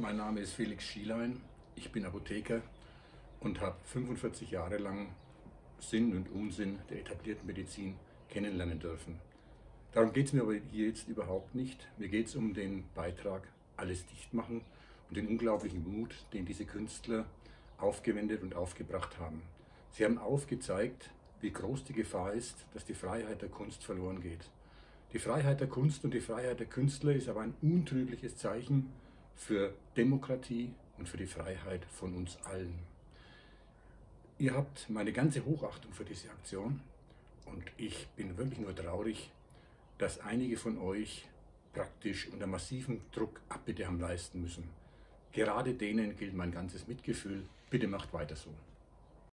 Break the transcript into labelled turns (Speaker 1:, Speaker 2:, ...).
Speaker 1: Mein Name ist Felix Schielein, ich bin Apotheker und habe 45 Jahre lang Sinn und Unsinn der etablierten Medizin kennenlernen dürfen. Darum geht es mir aber hier jetzt überhaupt nicht. Mir geht es um den Beitrag Alles dicht machen und den unglaublichen Mut, den diese Künstler aufgewendet und aufgebracht haben. Sie haben aufgezeigt, wie groß die Gefahr ist, dass die Freiheit der Kunst verloren geht. Die Freiheit der Kunst und die Freiheit der Künstler ist aber ein untrügliches Zeichen für Demokratie und für die Freiheit von uns allen. Ihr habt meine ganze Hochachtung für diese Aktion und ich bin wirklich nur traurig, dass einige von euch praktisch unter massivem Druck Abbitte haben leisten müssen. Gerade denen gilt mein ganzes Mitgefühl. Bitte macht weiter so.